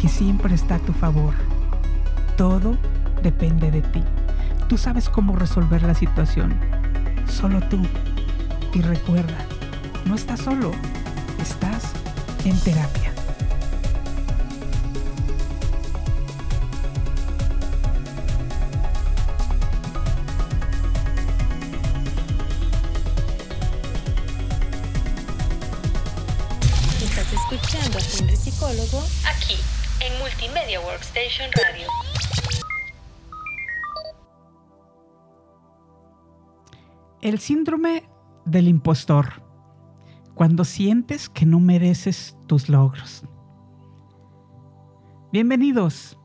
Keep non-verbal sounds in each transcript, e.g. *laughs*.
que siempre está a tu favor. Todo depende de ti. Tú sabes cómo resolver la situación. Solo tú. Y recuerda, no estás solo, estás en terapia. Radio. El síndrome del impostor. Cuando sientes que no mereces tus logros. Bienvenidos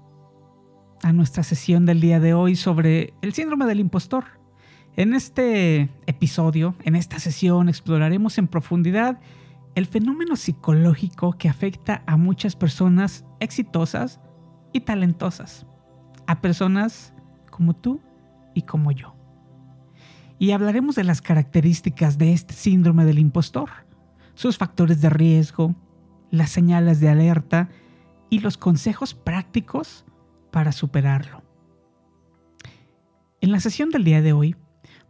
a nuestra sesión del día de hoy sobre el síndrome del impostor. En este episodio, en esta sesión, exploraremos en profundidad el fenómeno psicológico que afecta a muchas personas exitosas y talentosas, a personas como tú y como yo. Y hablaremos de las características de este síndrome del impostor, sus factores de riesgo, las señales de alerta y los consejos prácticos para superarlo. En la sesión del día de hoy,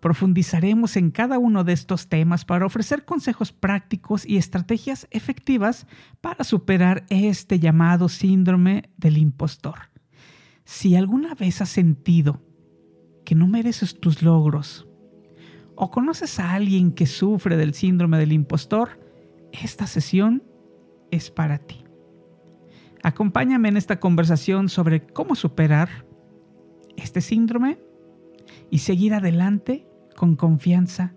profundizaremos en cada uno de estos temas para ofrecer consejos prácticos y estrategias efectivas para superar este llamado síndrome del impostor. Si alguna vez has sentido que no mereces tus logros o conoces a alguien que sufre del síndrome del impostor, esta sesión es para ti. Acompáñame en esta conversación sobre cómo superar este síndrome y seguir adelante con confianza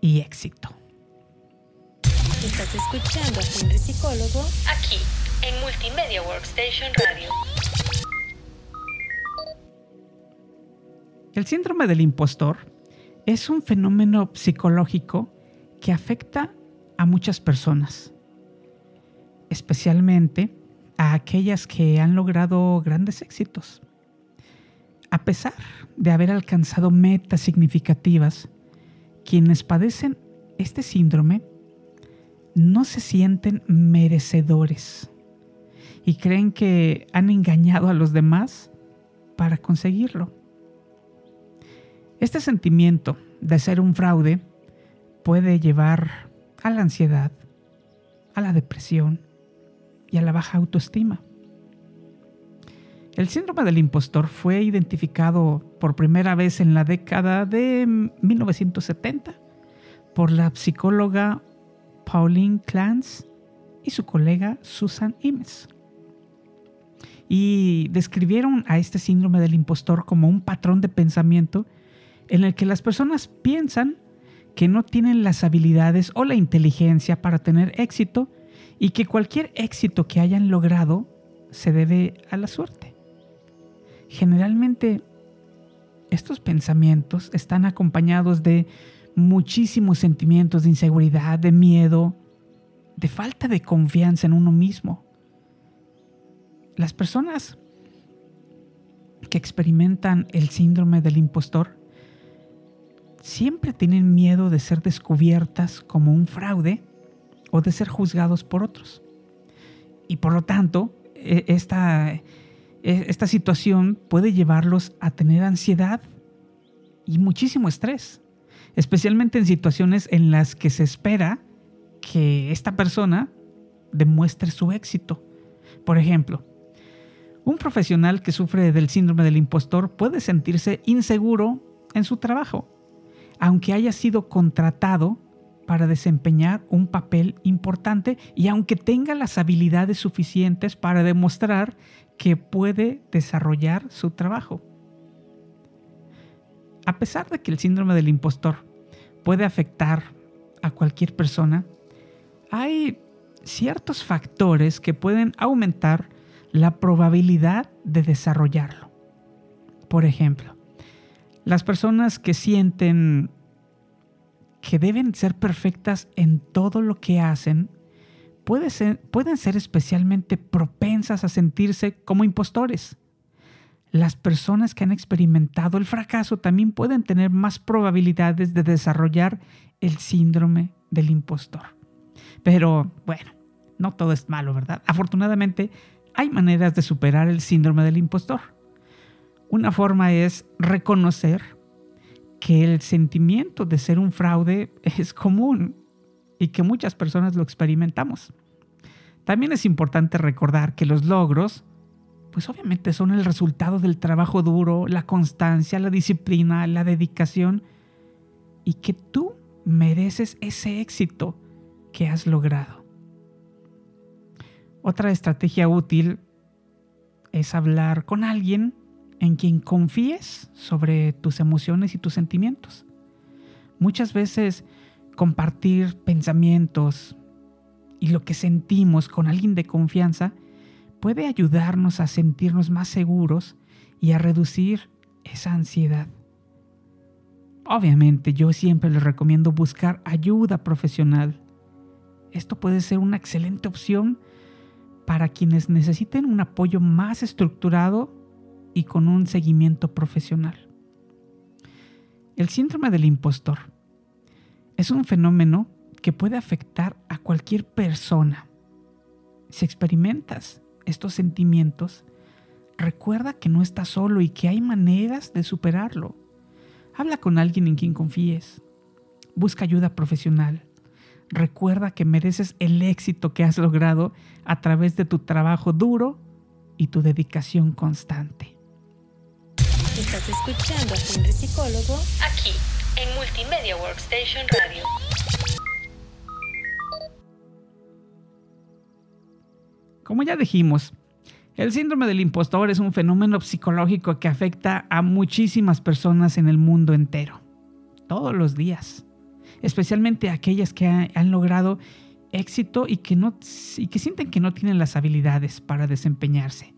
y éxito. Estás escuchando a Henry Psicólogo aquí en Multimedia Workstation Radio. El síndrome del impostor es un fenómeno psicológico que afecta a muchas personas, especialmente a aquellas que han logrado grandes éxitos. A pesar de haber alcanzado metas significativas, quienes padecen este síndrome no se sienten merecedores y creen que han engañado a los demás para conseguirlo. Este sentimiento de ser un fraude puede llevar a la ansiedad, a la depresión y a la baja autoestima. El síndrome del impostor fue identificado por primera vez en la década de 1970 por la psicóloga Pauline Clance y su colega Susan Imes. Y describieron a este síndrome del impostor como un patrón de pensamiento en el que las personas piensan que no tienen las habilidades o la inteligencia para tener éxito y que cualquier éxito que hayan logrado se debe a la suerte. Generalmente estos pensamientos están acompañados de muchísimos sentimientos de inseguridad, de miedo, de falta de confianza en uno mismo. Las personas que experimentan el síndrome del impostor siempre tienen miedo de ser descubiertas como un fraude o de ser juzgados por otros. Y por lo tanto, e, esta, esta situación puede llevarlos a tener ansiedad y muchísimo estrés, especialmente en situaciones en las que se espera que esta persona demuestre su éxito. Por ejemplo, un profesional que sufre del síndrome del impostor puede sentirse inseguro en su trabajo aunque haya sido contratado para desempeñar un papel importante y aunque tenga las habilidades suficientes para demostrar que puede desarrollar su trabajo. A pesar de que el síndrome del impostor puede afectar a cualquier persona, hay ciertos factores que pueden aumentar la probabilidad de desarrollarlo. Por ejemplo, las personas que sienten que deben ser perfectas en todo lo que hacen, pueden ser especialmente propensas a sentirse como impostores. Las personas que han experimentado el fracaso también pueden tener más probabilidades de desarrollar el síndrome del impostor. Pero bueno, no todo es malo, ¿verdad? Afortunadamente, hay maneras de superar el síndrome del impostor. Una forma es reconocer que el sentimiento de ser un fraude *laughs* es común y que muchas personas lo experimentamos. También es importante recordar que los logros, pues obviamente son el resultado del trabajo duro, la constancia, la disciplina, la dedicación, y que tú mereces ese éxito que has logrado. Otra estrategia útil es hablar con alguien en quien confíes sobre tus emociones y tus sentimientos. Muchas veces compartir pensamientos y lo que sentimos con alguien de confianza puede ayudarnos a sentirnos más seguros y a reducir esa ansiedad. Obviamente yo siempre les recomiendo buscar ayuda profesional. Esto puede ser una excelente opción para quienes necesiten un apoyo más estructurado y con un seguimiento profesional. El síndrome del impostor es un fenómeno que puede afectar a cualquier persona. Si experimentas estos sentimientos, recuerda que no estás solo y que hay maneras de superarlo. Habla con alguien en quien confíes. Busca ayuda profesional. Recuerda que mereces el éxito que has logrado a través de tu trabajo duro y tu dedicación constante. Estás escuchando a Henry Psicólogo aquí en Multimedia Workstation Radio. Como ya dijimos, el síndrome del impostor es un fenómeno psicológico que afecta a muchísimas personas en el mundo entero, todos los días, especialmente aquellas que han logrado éxito y que, no, y que sienten que no tienen las habilidades para desempeñarse.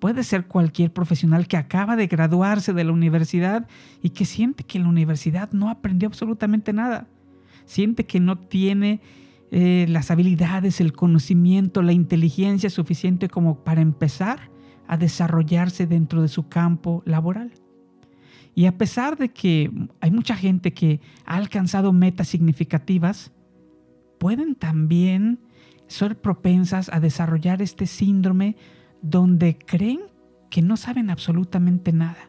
Puede ser cualquier profesional que acaba de graduarse de la universidad y que siente que en la universidad no aprendió absolutamente nada. Siente que no tiene eh, las habilidades, el conocimiento, la inteligencia suficiente como para empezar a desarrollarse dentro de su campo laboral. Y a pesar de que hay mucha gente que ha alcanzado metas significativas, pueden también ser propensas a desarrollar este síndrome donde creen que no saben absolutamente nada.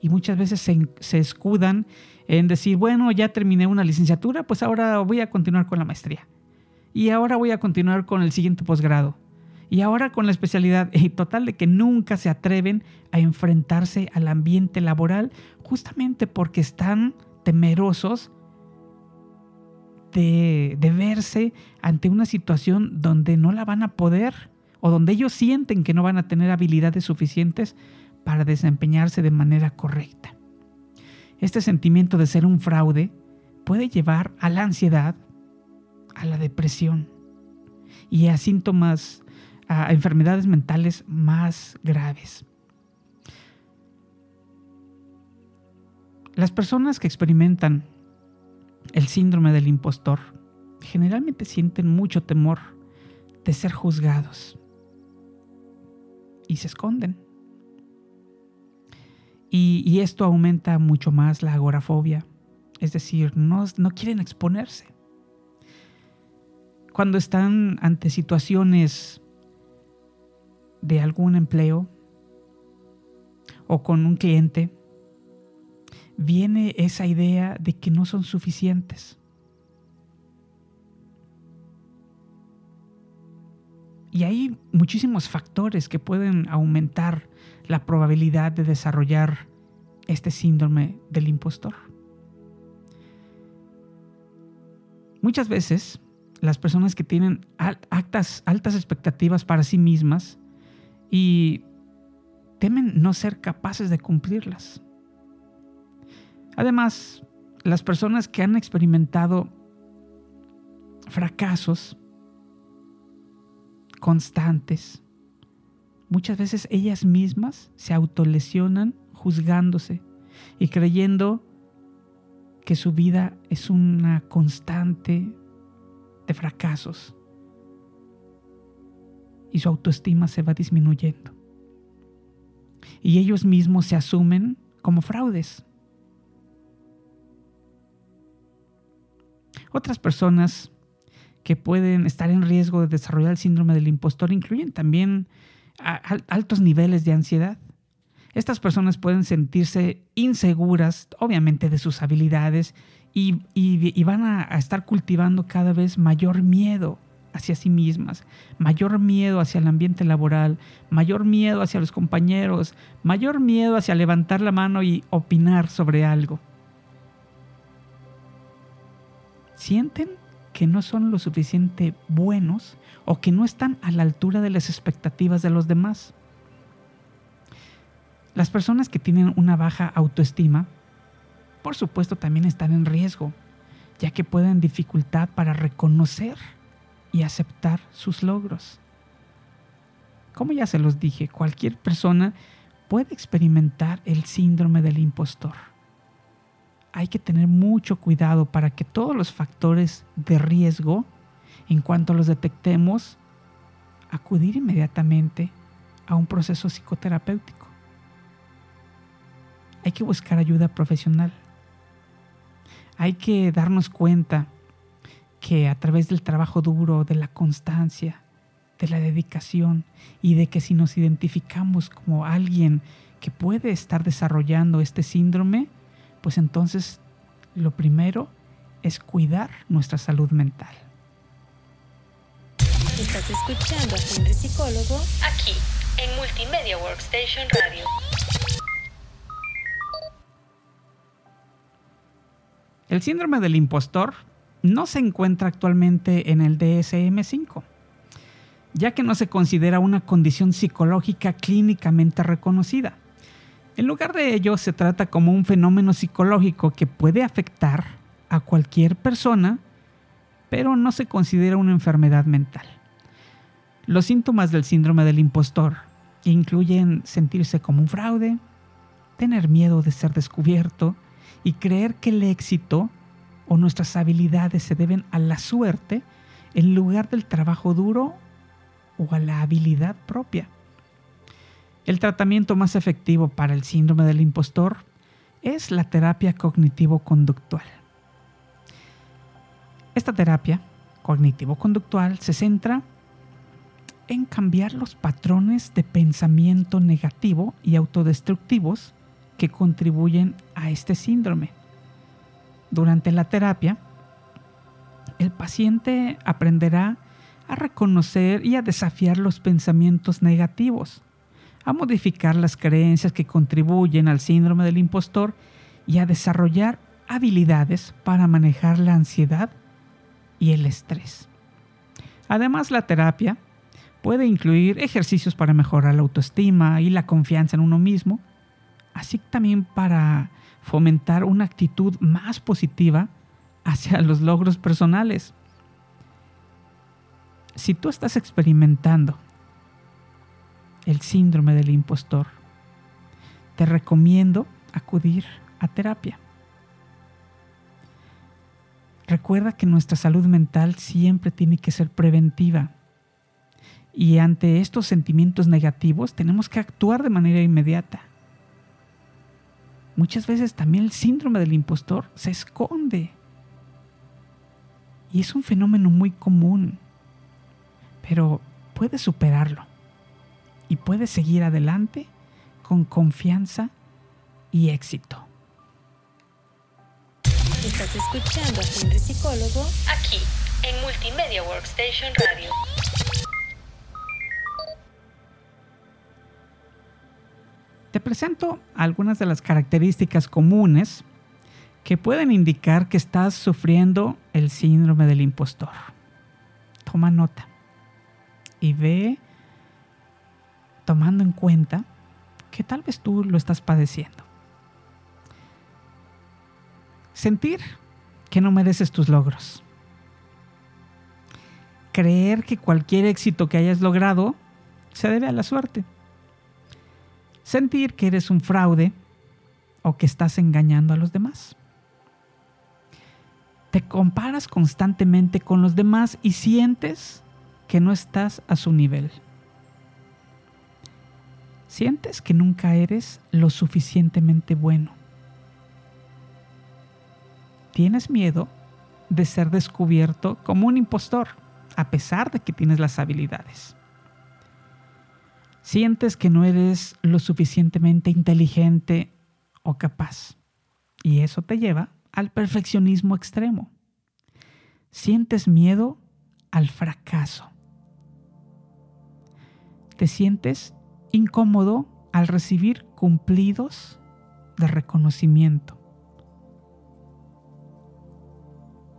Y muchas veces se, escudan en decir, bueno, ya terminé una licenciatura, pues ahora voy a continuar con la maestría. Y ahora voy a continuar con el siguiente posgrado. Y ahora con la especialidad. *laughs* Y total de que nunca se atreven a enfrentarse al ambiente laboral justamente porque están temerosos de, de verse ante una situación donde no la van a poder o donde ellos sienten que no van a tener habilidades suficientes para desempeñarse de manera correcta. Este sentimiento de ser un fraude puede llevar a la ansiedad, a la depresión y a síntomas, a enfermedades mentales más graves. Las personas que experimentan el síndrome del impostor generalmente sienten mucho temor de ser juzgados y se esconden. Y, esto aumenta mucho más la agorafobia, es decir, no, no quieren exponerse. Cuando están ante situaciones de algún empleo o con un cliente, viene esa idea de que no son suficientes. Y hay muchísimos factores que pueden aumentar la probabilidad de desarrollar este síndrome del impostor. Muchas veces las personas que tienen altas, altas expectativas para sí mismas y temen no ser capaces de cumplirlas. Además, las personas que han experimentado fracasos constantes muchas veces ellas mismas se autolesionan juzgándose y creyendo que su vida es una constante de fracasos y su autoestima se va disminuyendo. Y ellos mismos se asumen como fraudes. Otras personas que pueden estar en riesgo de desarrollar el síndrome del impostor incluyen también altos niveles de ansiedad. Estas personas pueden sentirse inseguras, obviamente, de sus habilidades y, van a, estar cultivando cada vez mayor miedo hacia sí mismas, mayor miedo hacia el ambiente laboral, mayor miedo hacia los compañeros, mayor miedo hacia levantar la mano y opinar sobre algo. Sienten que no son lo suficiente buenos o que no están a la altura de las expectativas de los demás. Las personas que tienen una baja autoestima, por supuesto, también están en riesgo, ya que pueden dificultad para reconocer y aceptar sus logros. Como ya se los dije, cualquier persona puede experimentar el síndrome del impostor. Hay que tener mucho cuidado para que todos los factores de riesgo, en cuanto los detectemos, acudir inmediatamente a un proceso psicoterapéutico. Hay que buscar ayuda profesional. Hay que darnos cuenta que a través del trabajo duro, de la constancia, de la dedicación y de que si nos identificamos como alguien que puede estar desarrollando este síndrome, pues entonces lo primero es cuidar nuestra salud mental. Estás escuchando a Henry Psicólogo aquí en Multimedia Workstation Radio. El síndrome del impostor no se encuentra actualmente en el DSM5, ya que no se considera una condición psicológica clínicamente reconocida. En lugar de ello, se trata como un fenómeno psicológico que puede afectar a cualquier persona, pero no se considera una enfermedad mental. Los síntomas del síndrome del impostor incluyen sentirse como un fraude, tener miedo de ser descubierto y creer que el éxito o nuestras habilidades se deben a la suerte en lugar del trabajo duro o a la habilidad propia. El tratamiento más efectivo para el síndrome del impostor es la terapia cognitivo-conductual. Esta terapia cognitivo-conductual se centra en cambiar los patrones de pensamiento negativo y autodestructivos que contribuyen a este síndrome. Durante la terapia, el paciente aprenderá a reconocer y a desafiar los pensamientos negativos, a modificar las creencias que contribuyen al síndrome del impostor y a desarrollar habilidades para manejar la ansiedad y el estrés. Además, la terapia puede incluir ejercicios para mejorar la autoestima y la confianza en uno mismo, así también para fomentar una actitud más positiva hacia *laughs* los logros personales. Si tú estás experimentando el síndrome del impostor, te recomiendo acudir a terapia. Recuerda que nuestra salud mental siempre tiene que ser preventiva. Y ante estos sentimientos negativos tenemos que actuar de manera inmediata muchas veces también el síndrome del impostor se esconde. Y es un fenómeno muy común, pero puedes superarlo y puedes seguir adelante con confianza y éxito. Estás escuchando a Henry Psicólogo aquí en Multimedia Workstation Radio. Te presento algunas de las características comunes que pueden indicar que estás sufriendo el síndrome del impostor. Toma nota y ve tomando en cuenta que tal vez tú lo estás padeciendo. Sentir que no mereces tus logros. Creer que cualquier éxito que hayas logrado se debe a la suerte sentir que eres un fraude o que estás engañando a los demás. Te comparas constantemente con los demás y sientes que no estás a su nivel. Sientes que nunca eres lo suficientemente bueno. Tienes miedo de ser descubierto como un impostor, a pesar de que tienes las habilidades. Sientes que no eres lo suficientemente inteligente o capaz. Y eso te lleva al perfeccionismo extremo. Sientes miedo al fracaso. Te sientes incómodo al recibir cumplidos de reconocimiento.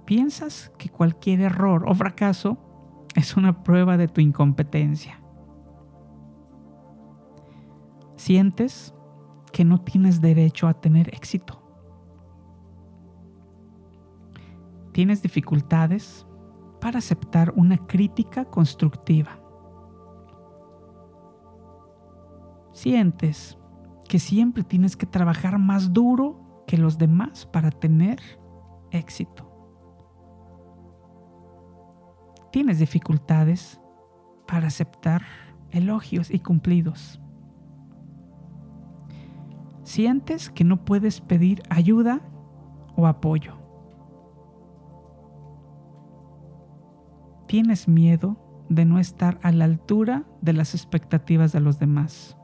Piensas que cualquier error o fracaso es una prueba de tu incompetencia. sientes que no tienes derecho a tener éxito. Tienes dificultades para aceptar una crítica constructiva. Sientes que siempre tienes que trabajar más duro que los demás para tener éxito. Tienes dificultades para aceptar elogios y cumplidos sientes que no puedes pedir ayuda o apoyo. Tienes miedo de no estar a la altura de las expectativas de los demás.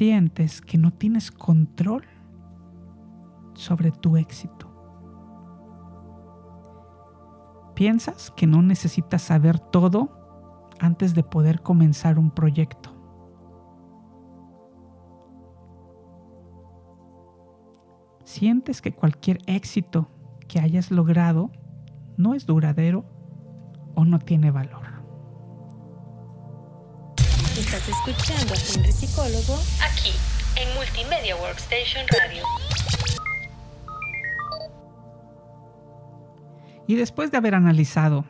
Sientes que no tienes control sobre tu éxito. Piensas que no necesitas saber todo antes de poder comenzar un proyecto. sientes que cualquier éxito que hayas logrado no es duradero o no tiene valor. Escuchando a Henry Psicólogo aquí en Multimedia Workstation Radio. Y después de haber analizado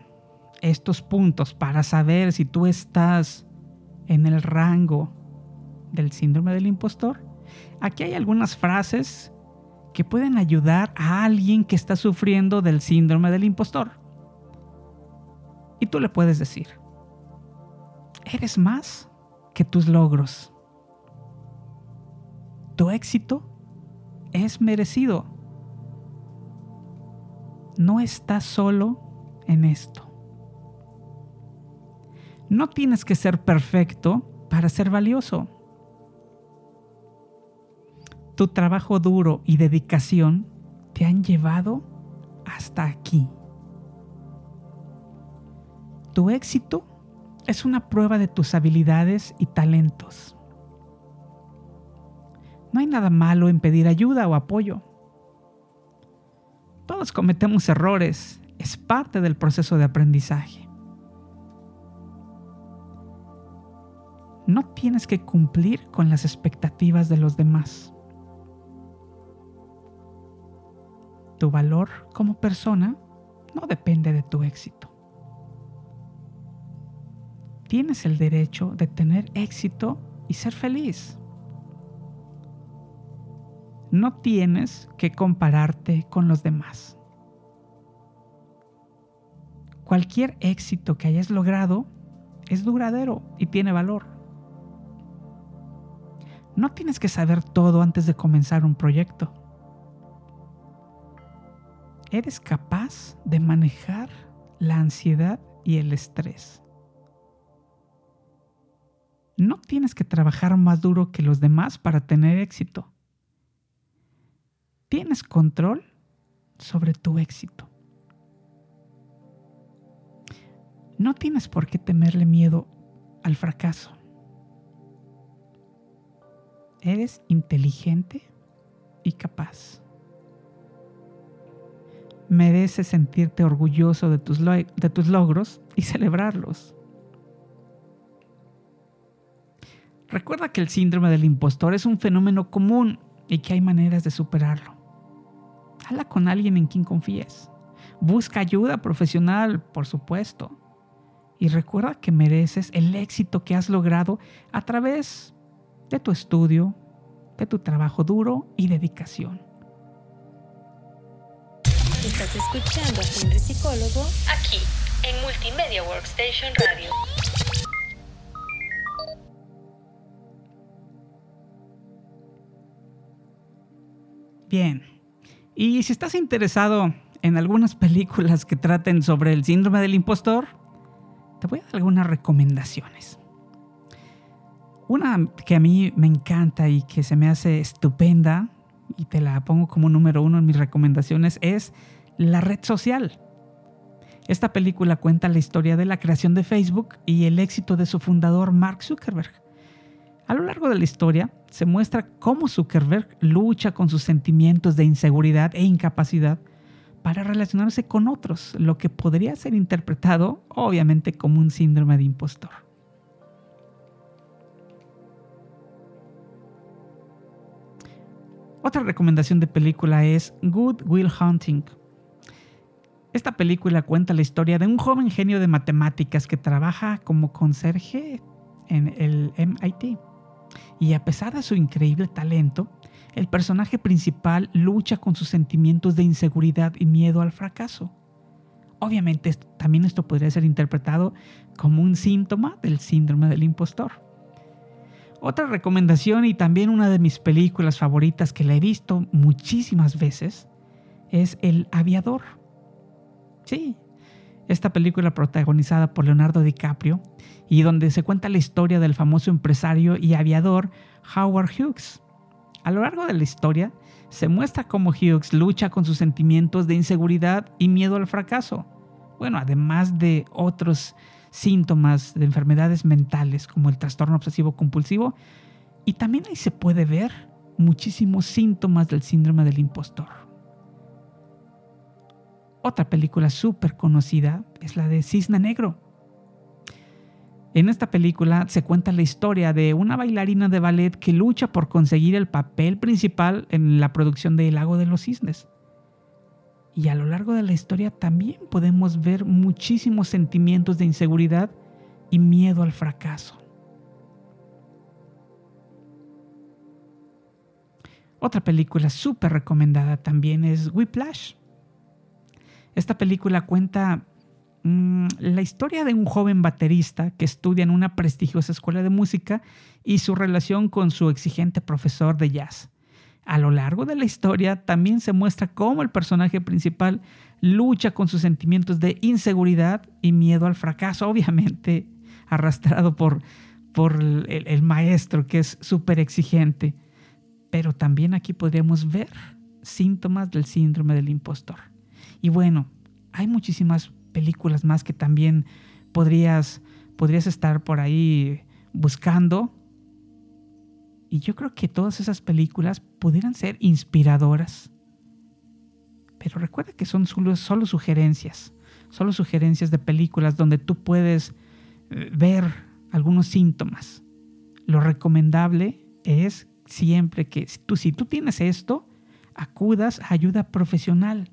estos puntos para saber si tú estás en el rango del síndrome del impostor, aquí hay algunas frases que pueden ayudar a alguien que está sufriendo del síndrome del impostor. Y tú le puedes decir, eres más que tus logros. Tu éxito es merecido. No estás solo en esto. No tienes que ser perfecto para ser valioso tu trabajo duro y dedicación te han llevado hasta aquí. Tu éxito es una prueba de tus habilidades y talentos. No hay nada malo en pedir ayuda o apoyo. Todos cometemos errores, es parte del proceso de aprendizaje. No tienes que cumplir con las expectativas de los demás. Tu valor como persona no depende de tu éxito. Tienes el derecho de tener éxito y ser feliz. No tienes que compararte con los demás. Cualquier éxito que hayas logrado es duradero y tiene valor. No tienes que saber todo antes de comenzar un proyecto eres capaz de manejar la ansiedad y el estrés. No tienes que trabajar más duro que los demás para tener éxito. Tienes control sobre tu éxito. No tienes por qué temerle miedo al fracaso. Eres inteligente y capaz mereces sentirte orgulloso de tus, de tus logros y *laughs* celebrarlos. Recuerda que el síndrome del impostor es un fenómeno común y que hay maneras de superarlo. Habla con alguien en quien confíes. Busca ayuda profesional, por supuesto. Y recuerda que mereces el éxito que has logrado a través de tu estudio, de tu trabajo duro y dedicación. Estás escuchando a Henry Psicólogo aquí en Multimedia Workstation Radio. Bien. Y si estás interesado en algunas *laughs* películas que traten sobre el síndrome del impostor, te voy a dar algunas recomendaciones. Una que a mí me encanta y que se me hace estupenda, y te la pongo como número uno en mis recomendaciones, es La Red Social. Esta película cuenta la historia de la creación de Facebook y el éxito de su fundador Mark Zuckerberg. A lo largo de la historia se muestra cómo Zuckerberg lucha con sus sentimientos de inseguridad e incapacidad para relacionarse con otros, lo que podría ser interpretado obviamente como un síndrome de impostor. Otra recomendación de película es Good Will Hunting. Esta película cuenta la historia de un joven genio de matemáticas que trabaja como conserje en el MIT y a pesar de su increíble talento, el personaje principal lucha con sus sentimientos de inseguridad y miedo al fracaso. Obviamente también esto podría ser interpretado como un síntoma del síndrome del impostor. Otra recomendación y también una de mis películas favoritas que la he visto muchísimas veces es El Aviador. Sí, esta película protagonizada por Leonardo DiCaprio y donde se cuenta la historia del famoso empresario y aviador Howard Hughes. A lo largo de la historia se muestra cómo Hughes lucha con sus sentimientos de inseguridad y miedo al fracaso. Bueno, además de otros síntomas de enfermedades mentales como el trastorno obsesivo compulsivo, y también ahí se puede ver muchísimos síntomas del síndrome del impostor. Otra película súper conocida es la de Cisne Negro. En esta película se cuenta la historia de una bailarina de ballet que lucha por conseguir el papel principal en la producción de El Lago de los Cisnes. Y a lo largo de la historia también podemos ver muchísimos sentimientos de inseguridad y miedo al fracaso. Otra película súper recomendada también es Whiplash. Esta película cuenta mm, la historia de un joven baterista que estudia en una prestigiosa escuela de música y su relación con su exigente profesor de jazz. A lo largo de la historia también se muestra cómo el personaje principal lucha con sus sentimientos de inseguridad y miedo al fracaso, obviamente arrastrado por, por el, el maestro que es súper exigente. Pero también aquí podríamos ver síntomas del síndrome del impostor. Y bueno, hay muchísimas películas más que también podrías, podrías estar por ahí buscando. Y yo creo que todas esas películas pudieran ser inspiradoras. Pero recuerda que son solo, solo sugerencias, solo sugerencias de películas donde tú puedes eh, ver algunos síntomas. Lo recomendable es siempre que tú, si tú tienes esto, acudas a ayuda profesional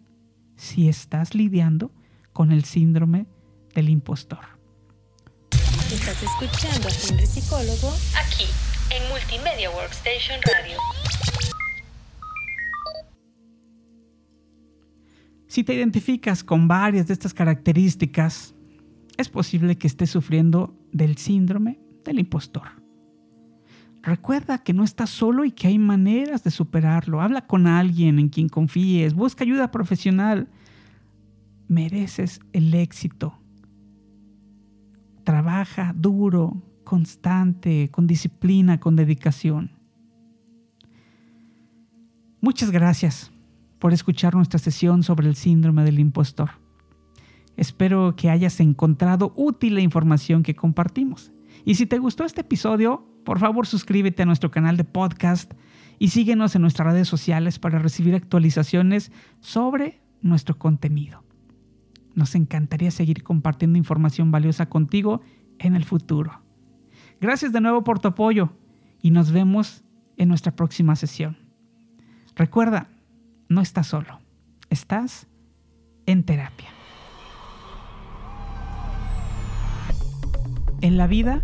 si estás lidiando con el síndrome del impostor. Estás escuchando a Henry Psicólogo aquí en Multimedia Workstation Radio. Si te identificas con varias de estas características, es posible que estés sufriendo del síndrome del impostor. Recuerda que no estás solo y que hay maneras de superarlo. Habla con alguien en quien confíes, busca ayuda profesional. Mereces el éxito. Trabaja duro, constante, con disciplina, con dedicación. Muchas gracias por escuchar nuestra sesión sobre el síndrome del impostor. Espero que hayas encontrado útil la información que compartimos. Y si te gustó este episodio, por favor suscríbete a nuestro canal de podcast y síguenos en nuestras redes sociales para recibir actualizaciones sobre nuestro contenido. Nos encantaría seguir compartiendo información valiosa contigo en el futuro. Gracias de nuevo por tu apoyo y nos vemos en nuestra próxima sesión. Recuerda, no estás solo, estás en terapia. En la vida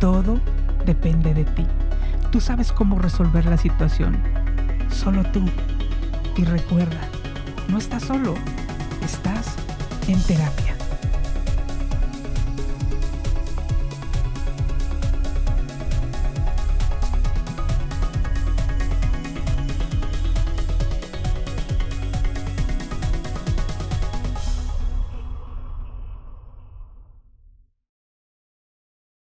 Todo depende de ti. Tú sabes cómo resolver la situación. Solo tú. Y recuerda, no estás solo, estás en terapia.